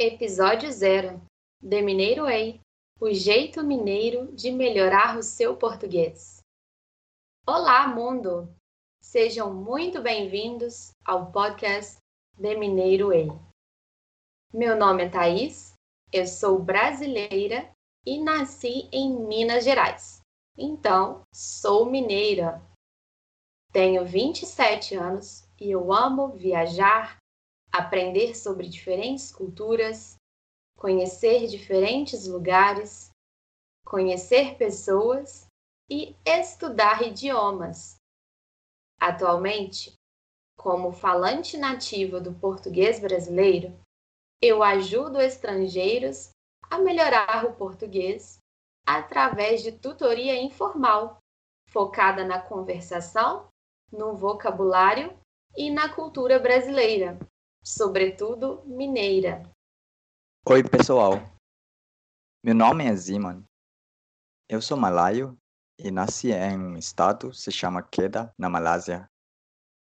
Episódio 0 The Mineiro Way O jeito mineiro de melhorar o seu português. Olá, mundo! Sejam muito bem-vindos ao podcast The Mineiro Way. Meu nome é Thaís, eu sou brasileira e nasci em Minas Gerais. Então, sou mineira. Tenho 27 anos e eu amo viajar, aprender sobre diferentes culturas, conhecer diferentes lugares, conhecer pessoas e estudar idiomas. Atualmente, como falante nativa do português brasileiro, eu ajudo estrangeiros a melhorar o português através de tutoria informal, focada na conversação, no vocabulário e na cultura brasileira, sobretudo mineira. Oi, pessoal. Meu nome é Ziman. Eu sou malaio e nasci em um estado que se chama Kedah, na Malásia.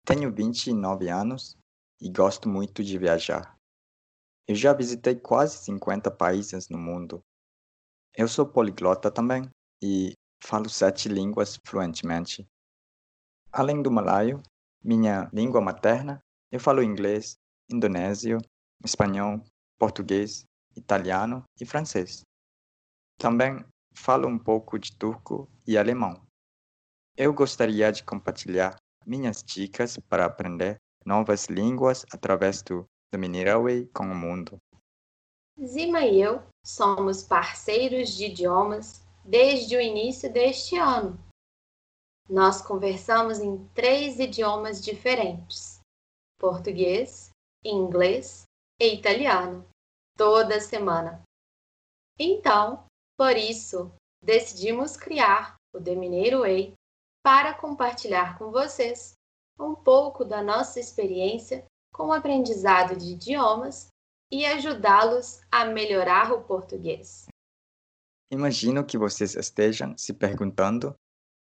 Tenho 29 anos e gosto muito de viajar. Eu já visitei quase 50 países no mundo. Eu sou poliglota também e falo sete línguas fluentemente. Além do malaio, minha língua materna, eu falo inglês, indonésio, espanhol, português, italiano e francês. Também falo um pouco de turco e alemão. Eu gostaria de compartilhar minhas dicas para aprender novas línguas através do Way com o mundo. Zima e eu somos parceiros de idiomas desde o início deste ano. Nós conversamos em três idiomas diferentes: português, inglês e italiano, toda semana. Então, por isso, decidimos criar o The Mineiro Way para compartilhar com vocês um pouco da nossa experiência com o aprendizado de idiomas e ajudá-los a melhorar o português. Imagino que vocês estejam se perguntando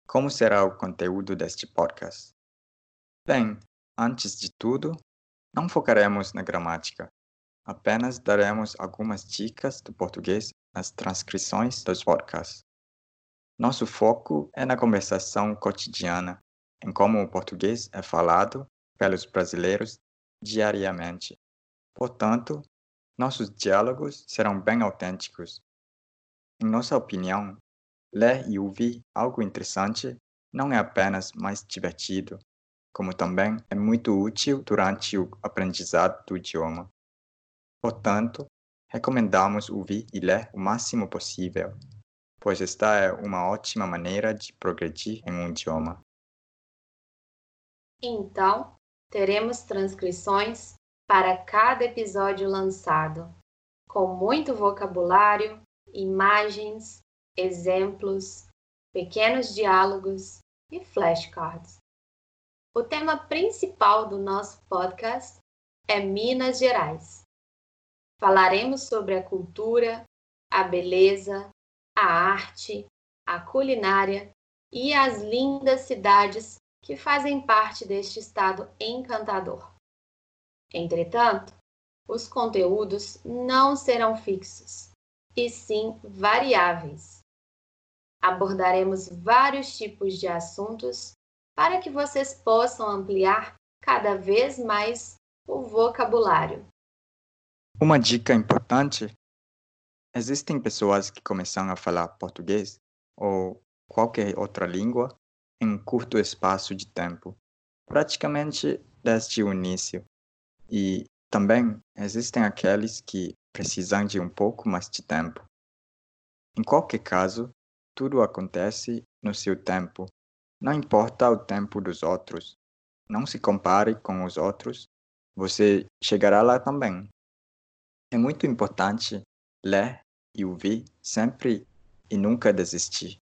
como será o conteúdo deste podcast. Bem, antes de tudo, não focaremos na gramática. Apenas daremos algumas dicas do português nas transcrições dos podcasts. Nosso foco é na conversação cotidiana, em como o português é falado pelos brasileiros diariamente. Portanto, nossos diálogos serão bem autênticos. Em nossa opinião, ler e ouvir algo interessante não é apenas mais divertido, como também é muito útil durante o aprendizado do idioma. Portanto, recomendamos ouvir e ler o máximo possível, pois esta é uma ótima maneira de progredir em um idioma. Então, teremos transcrições para cada episódio lançado, com muito vocabulário, imagens, exemplos, pequenos diálogos e flashcards. O tema principal do nosso podcast é Minas Gerais. Falaremos sobre a cultura, a beleza, a arte, a culinária e as lindas cidades que fazem parte deste estado encantador. Entretanto, os conteúdos não serão fixos, e sim variáveis. Abordaremos vários tipos de assuntos para que vocês possam ampliar cada vez mais o vocabulário. Uma dica importante: existem pessoas que começam a falar português ou qualquer outra língua em um curto espaço de tempo, praticamente desde o início. E também existem aqueles que precisam de um pouco mais de tempo. Em qualquer caso, tudo acontece no seu tempo. Não importa o tempo dos outros. Não se compare com os outros. Você chegará lá também. É muito importante ler e ouvir sempre e nunca desistir.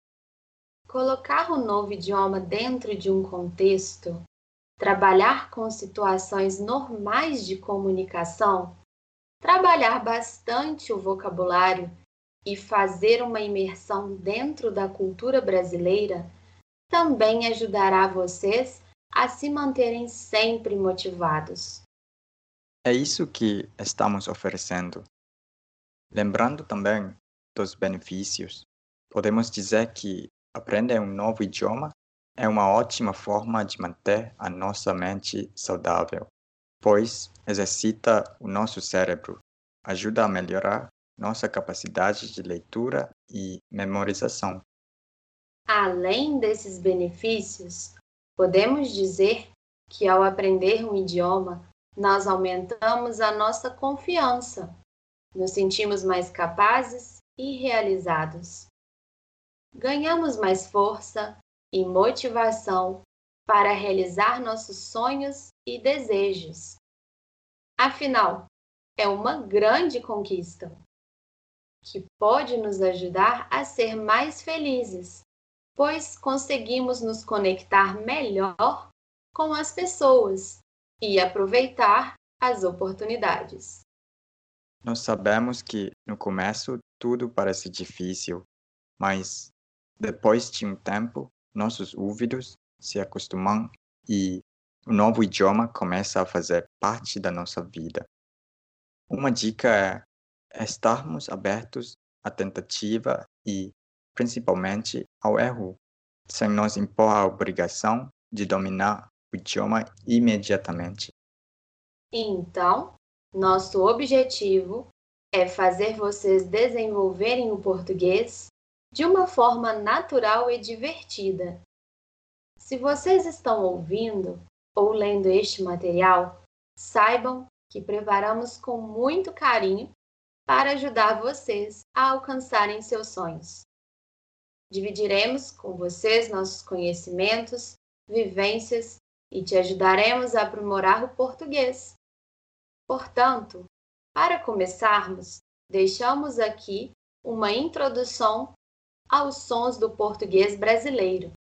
Colocar o novo idioma dentro de um contexto trabalhar com situações normais de comunicação, trabalhar bastante o vocabulário e fazer uma imersão dentro da cultura brasileira também ajudará vocês a se manterem sempre motivados. É isso que estamos oferecendo Lembrando também dos benefícios, podemos dizer que aprender um novo idioma é uma ótima forma de manter a nossa mente saudável, pois exercita o nosso cérebro, ajuda a melhorar nossa capacidade de leitura e memorização. Além desses benefícios, podemos dizer que ao aprender um idioma, nós aumentamos a nossa confiança, nos sentimos mais capazes e realizados. Ganhamos mais força e motivação para realizar nossos sonhos e desejos. Afinal, é uma grande conquista que pode nos ajudar a ser mais felizes, pois conseguimos nos conectar melhor com as pessoas e aproveitar as oportunidades. Nós sabemos que no começo tudo parece difícil, mas depois de um tempo nossos ouvidos se acostumam e o novo idioma começa a fazer parte da nossa vida. Uma dica é estarmos abertos à tentativa e, principalmente, ao erro, sem nos impor a obrigação de dominar o idioma imediatamente. Então, nosso objetivo é fazer vocês desenvolverem o português de uma forma natural e divertida. Se vocês estão ouvindo ou lendo este material, saibam que preparamos com muito carinho para ajudar vocês a alcançarem seus sonhos. Dividiremos com vocês nossos conhecimentos, vivências e te ajudaremos a aprimorar o português. Portanto, para começarmos, deixamos aqui uma introdução aos sons do português brasileiro.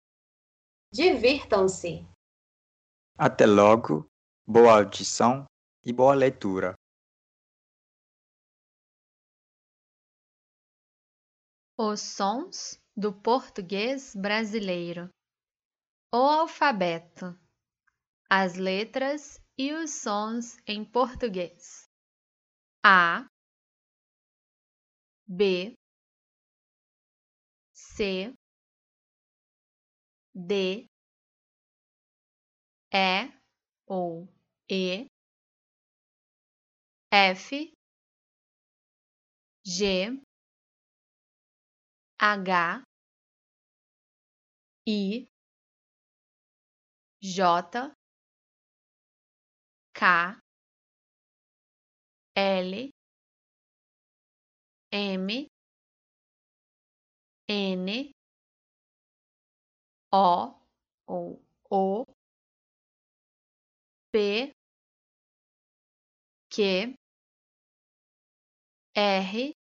Divirtam-se! Até logo, boa audição e boa leitura. Os sons do português brasileiro. O alfabeto. As letras e os sons em português. A. B. C. D. E. Ou E. F. G H I J K L M N O ou O P Q R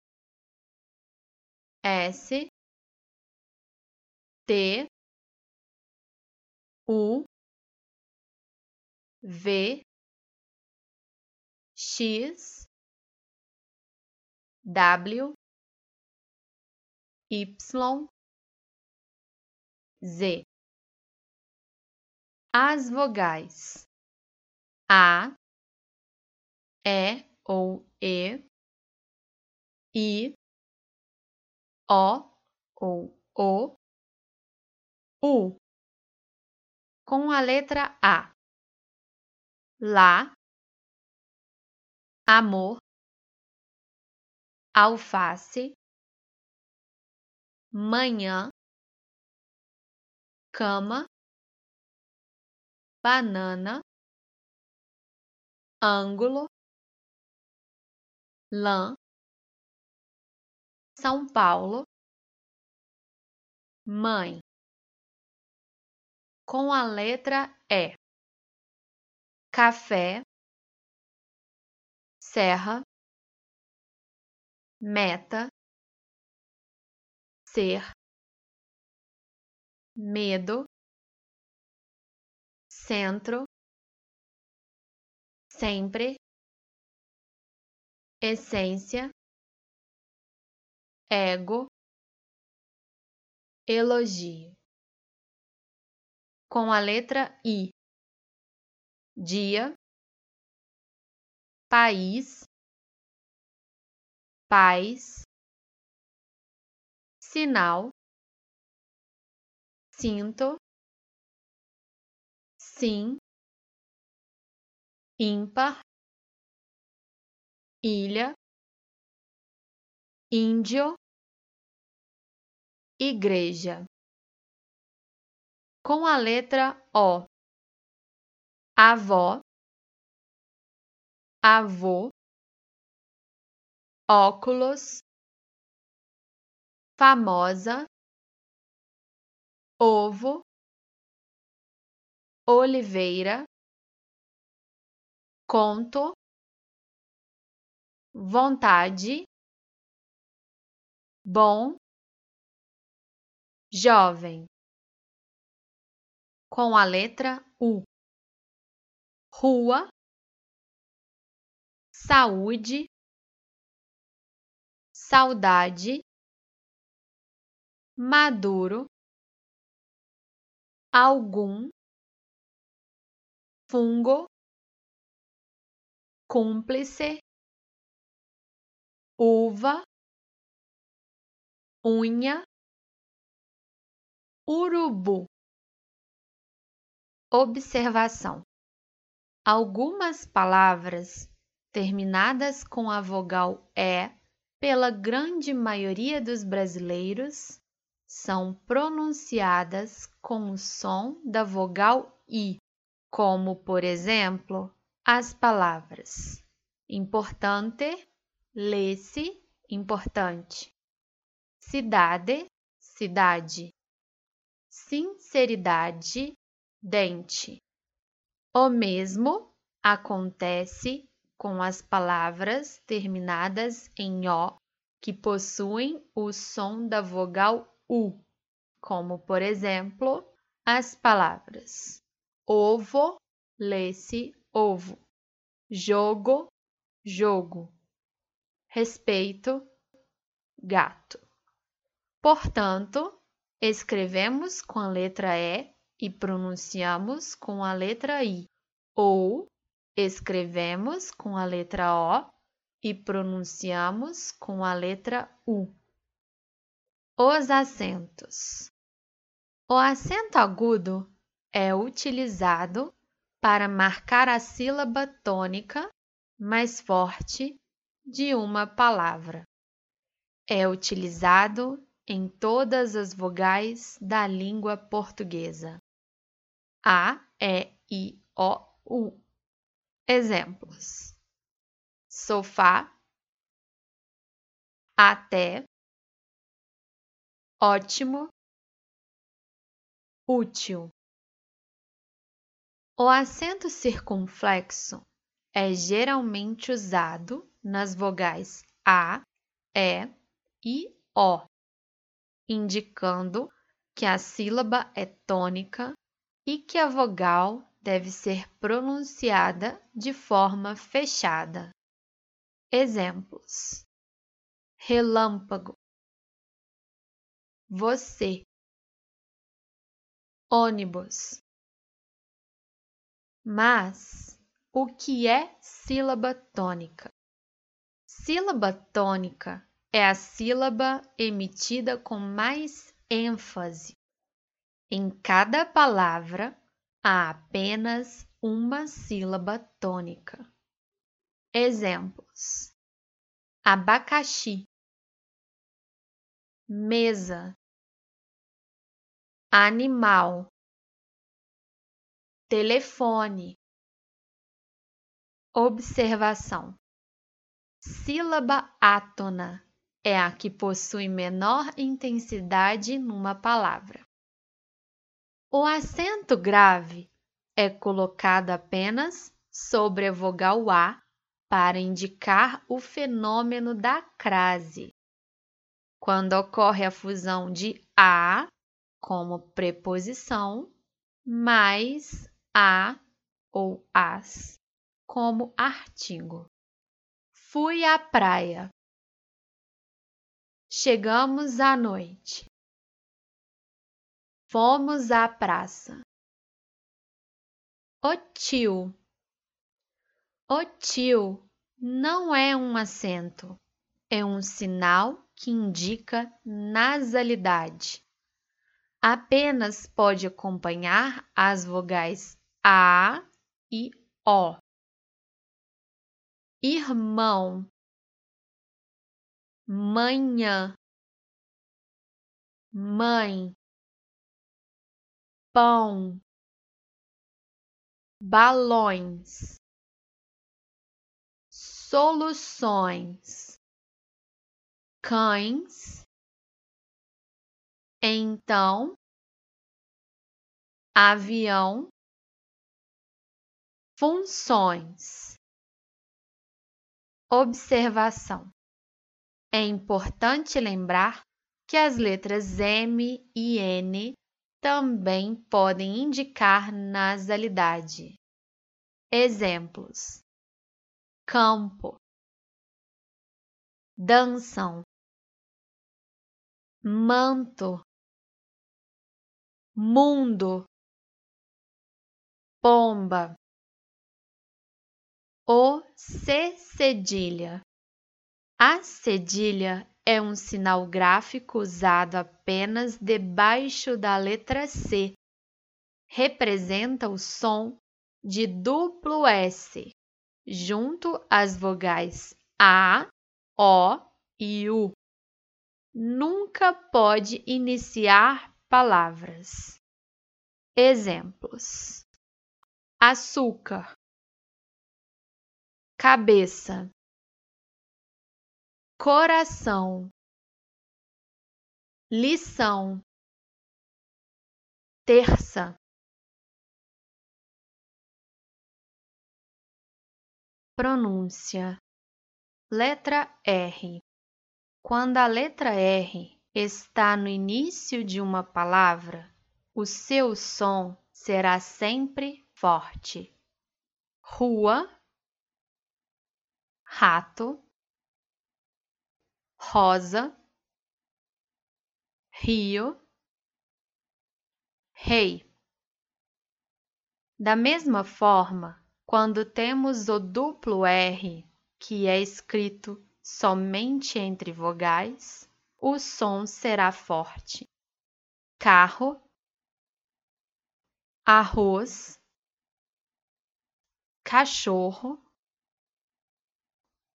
S T U V X W Y Z. As vogais A, E ou E, I, O ou O, U. Com a letra A. Lá, amor, alface, manhã, cama, banana, ângulo, lã, São Paulo, mãe. Com a letra E. Café, serra, meta, ser, medo, centro, sempre, essência, ego, elogio. Com a letra I, dia, país, pais, sinal, cinto, sim, ímpar, ilha, índio, igreja. Com a letra O, avó, avô, óculos, famosa, ovo, oliveira, conto, vontade, bom, jovem. Com a letra U. Rua, saúde, saudade, maduro, algum, fungo, cúmplice, uva, unha, urubu. Observação: algumas palavras terminadas com a vogal E, pela grande maioria dos brasileiros, são pronunciadas com o som da vogal I, como, por exemplo, as palavras. Importante, lê-se, importante, cidade, cidade, sinceridade, dente. O mesmo acontece com as palavras terminadas em O que possuem o som da vogal U, como por exemplo as palavras ovo, lê-se ovo, jogo, jogo, respeito, gato. Portanto, escrevemos com a letra E e pronunciamos com a letra I, ou Escrevemos com a letra O e pronunciamos com a letra U. Os acentos. O acento agudo é utilizado para marcar a sílaba tônica mais forte de uma palavra. É utilizado em todas as vogais da língua portuguesa. A, E, I, O, U. Exemplos: sofá, até, ótimo, útil. O acento circunflexo é geralmente usado nas vogais A, E e O, indicando que a sílaba é tônica e que a vogal deve ser pronunciada de forma fechada. Exemplos: relâmpago, você, ônibus. Mas o que é sílaba tônica? Sílaba tônica é a sílaba emitida com mais ênfase. Em cada palavra há apenas uma sílaba tônica. Exemplos: abacaxi, mesa, animal, telefone. Observação: sílaba átona é a que possui menor intensidade numa palavra. O acento grave é colocado apenas sobre a vogal A para indicar o fenômeno da crase. Quando ocorre a fusão de a como preposição mais a ou as como artigo. Fui à praia. Chegamos à noite. Fomos à praça. O tio. O tio não é um acento, é um sinal que indica nasalidade. Apenas pode acompanhar as vogais A e O. Irmão, manhã, mãe, pão, balões, soluções, cães, então, avião, funções. Observação: é importante lembrar que as letras M e N também podem indicar nasalidade. Exemplos: campo, dançam, manto, mundo, pomba, o C cedilha. A cedilha é um sinal gráfico usado apenas debaixo da letra C. Representa o som de duplo S junto às vogais A, O e U. Nunca pode iniciar palavras. Exemplos: açúcar, cabeça, coração, lição, terça, pronúncia, letra R. Quando a letra R está no início de uma palavra, o seu som será sempre forte. Rua, rato, rosa, rio, rei. Da mesma forma, quando temos o duplo R, que é escrito somente entre vogais, o som será forte. Carro, arroz, cachorro,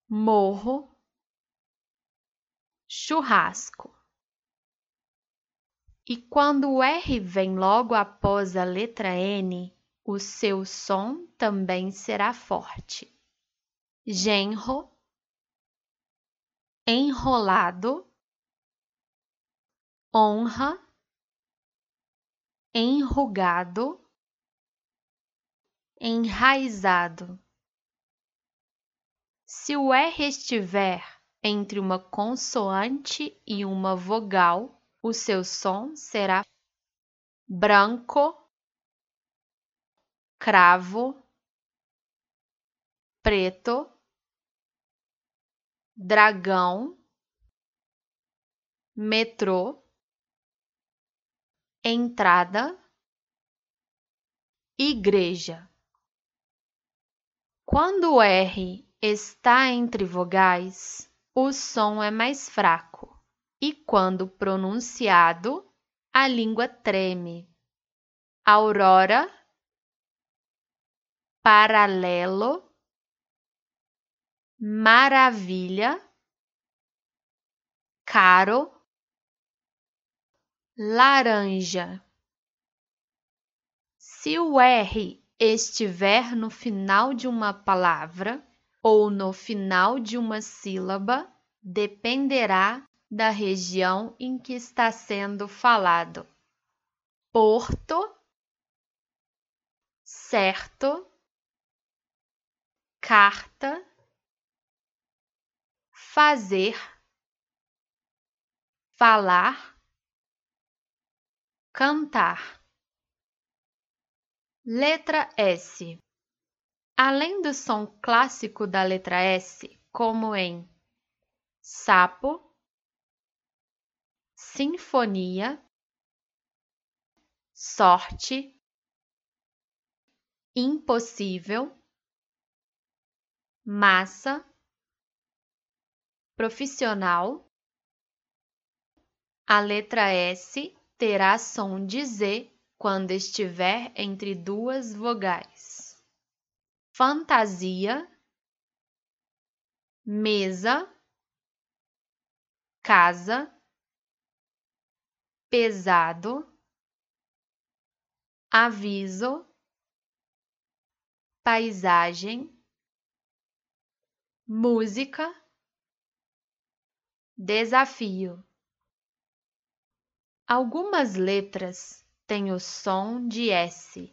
morro, churrasco. E quando o R vem logo após a letra N, o seu som também será forte. Genro, enrolado, honra, enrugado, enraizado. Se o R estiver entre uma consoante e uma vogal, o seu som será branco, cravo, preto, dragão, metrô, entrada, igreja. Quando o R está entre vogais, o som é mais fraco e, quando pronunciado, a língua treme. Aurora, paralelo, maravilha, caro, laranja. Se o R estiver no final de uma palavra, ou no final de uma sílaba dependerá da região em que está sendo falado. Porto, certo, carta, fazer, falar, cantar. Letra S Além do som clássico da letra S, como em sapo, sinfonia, sorte, impossível, massa, profissional. A letra S terá som de Z quando estiver entre duas vogais. Fantasia, mesa, casa, pesado, aviso, paisagem, música, desafio. Algumas letras têm o som de S.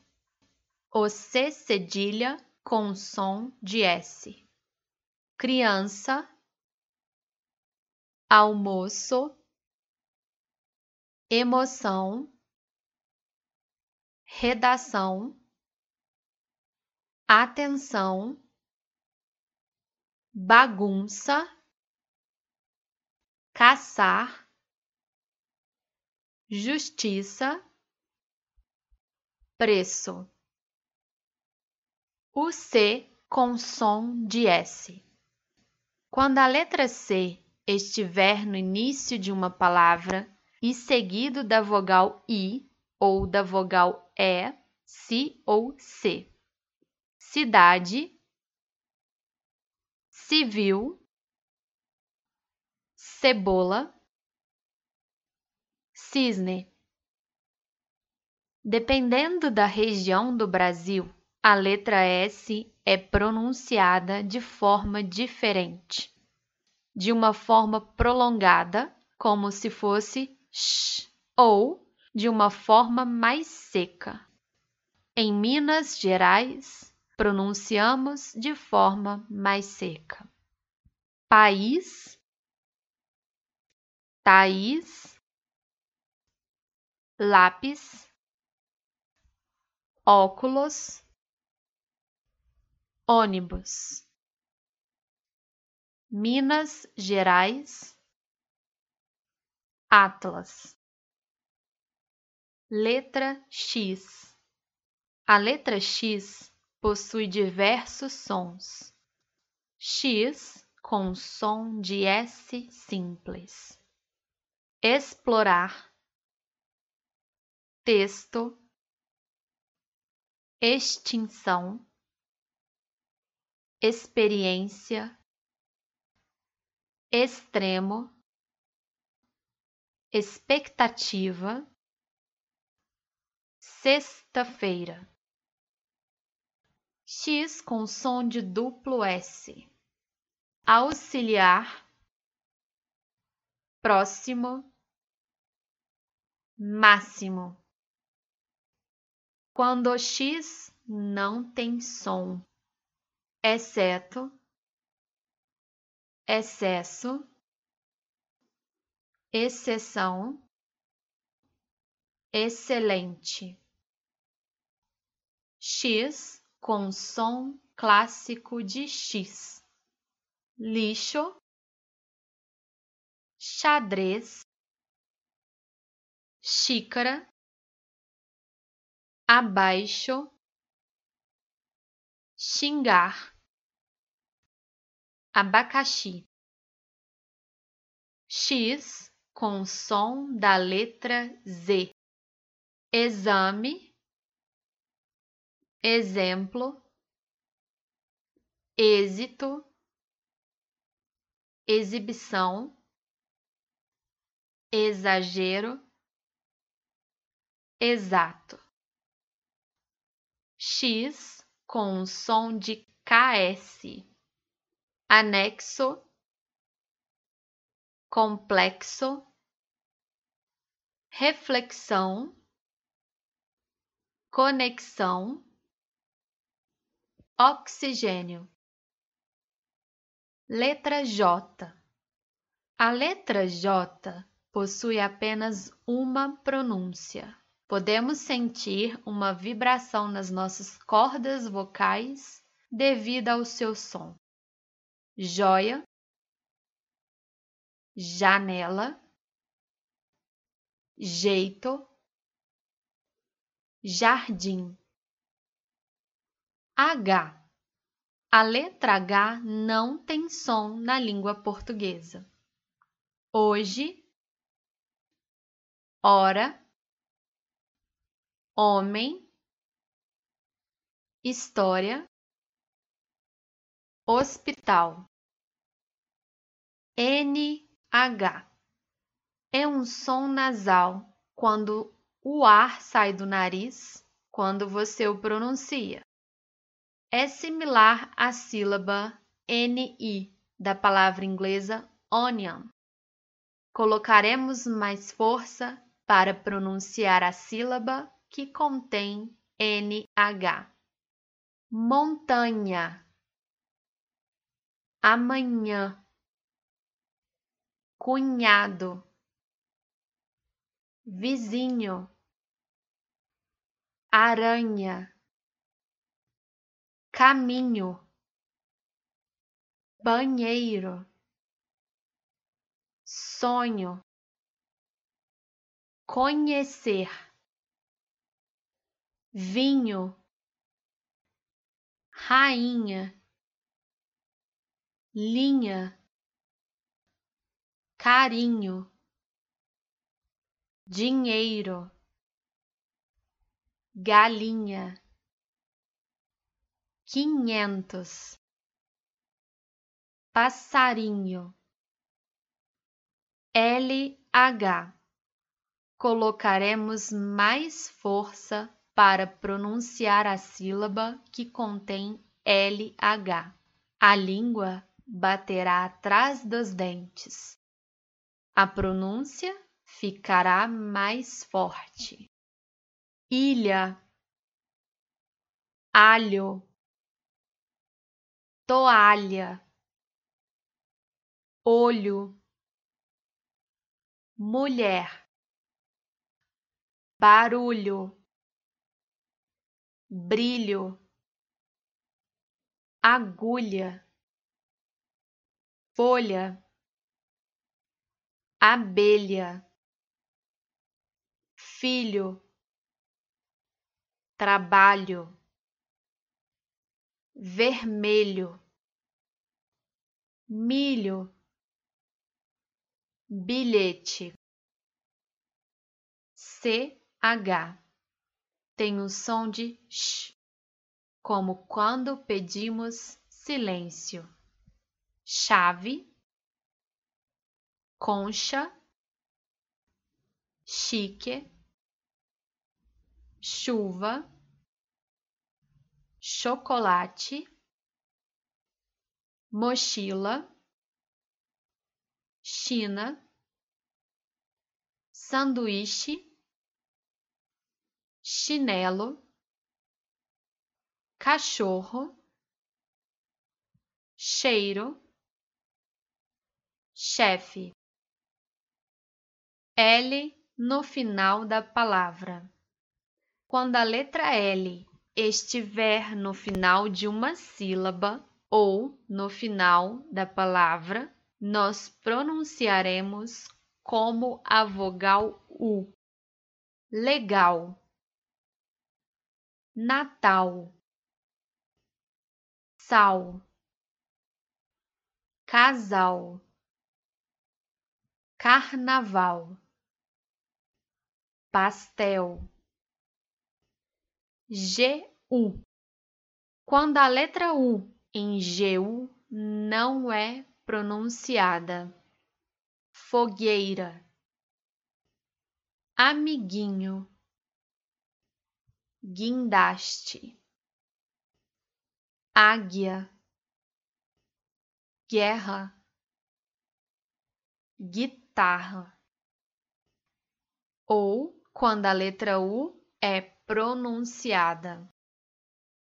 O C cedilha com som de S. Criança, almoço, emoção, redação, atenção, bagunça, caçar, justiça, preço. O C com som de S. Quando a letra C estiver no início de uma palavra e seguido da vogal I ou da vogal E, si ou C. Cidade, civil, cebola, cisne. Dependendo da região do Brasil, a letra S é pronunciada de forma diferente. De uma forma prolongada, como se fosse sh, ou de uma forma mais seca. Em Minas Gerais, pronunciamos de forma mais seca. País, Thaís, lápis, óculos, ônibus. Minas Gerais, Atlas. Letra X. A letra X possui diversos sons. X com som de S simples. Explorar. Texto. Extinção. Experiência. Extremo. Expectativa. Sexta-feira. X com som de duplo S. Auxiliar. Próximo. Máximo. Quando X não tem som, exceto, excesso, exceção, excelente. X com som clássico de X, lixo, xadrez, xícara, abaixo, xingar, abacaxi. X com som da letra Z. Exame exemplo, êxito, exibição, exagero, exato. X com som de KS, anexo, complexo, reflexão, conexão Oxigênio. Letra J. A letra J possui apenas uma pronúncia. Podemos sentir uma vibração nas nossas cordas vocais devido ao seu som. Joia, janela, jeito, jardim. H. A letra H não tem som na língua portuguesa. Hoje, hora, homem, história, hospital. NH é um som nasal quando o ar sai do nariz quando você o pronuncia. É similar à sílaba NI da palavra inglesa onion. Colocaremos mais força para pronunciar a sílaba que contém NH. Montanha. Amanhã. Cunhado. Vizinho. Aranha. Caminho, banheiro, sonho, conhecer, vinho, rainha, linha, carinho, dinheiro, galinha quinhentos passarinho LH colocaremos mais força para pronunciar a sílaba que contém LH. A língua baterá atrás dos dentes. A pronúncia ficará mais forte. Ilha, alho, toalha, olho, mulher, barulho, brilho, agulha, folha, abelha, filho, trabalho. Vermelho, milho, bilhete. CH tem o som de sh, como quando pedimos silêncio. Chave, concha, chique, chuva chocolate, mochila, China, sanduíche, chinelo, cachorro, cheiro, chefe. L no final da palavra. Quando a letra L estiver no final de uma sílaba ou no final da palavra, nós pronunciaremos como a vogal U. Legal, Natal, sal, casal, carnaval, pastel. GU. Quando a letra U em GU não é pronunciada. Fogueira, amiguinho, guindaste, águia, guerra, guitarra. Ou quando a letra U é pronunciada.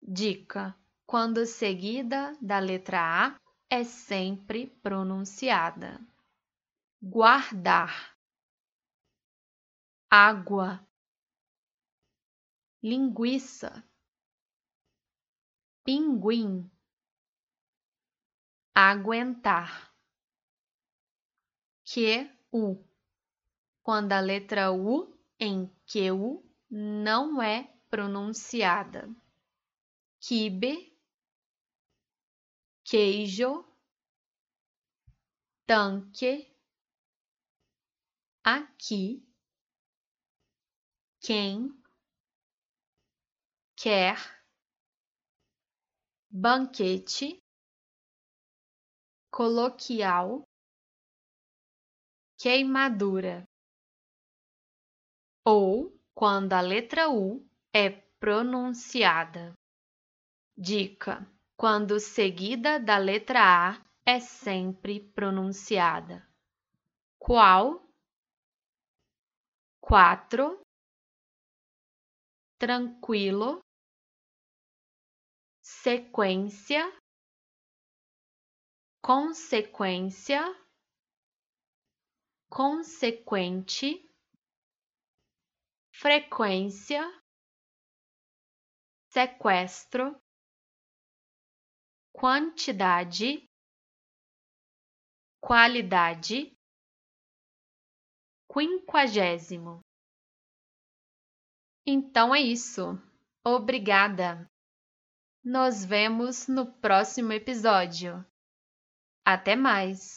Dica: quando seguida da letra A, é sempre pronunciada. Guardar, água, linguiça, pinguim, aguentar. Que u. Quando a letra U em que u não é pronunciada. Quibe, queijo, tanque, aqui, quem, quer, banquete, coloquial, queimadura. Ou quando a letra U é pronunciada. Dica: quando seguida da letra A é sempre pronunciada. Qual? Quatro. Tranquilo. Sequência. Consequência. Consequente. Frequência. Sequestro quantidade, qualidade, quinquagésimo. Então é isso. Obrigada. Nos vemos no próximo episódio. Até mais!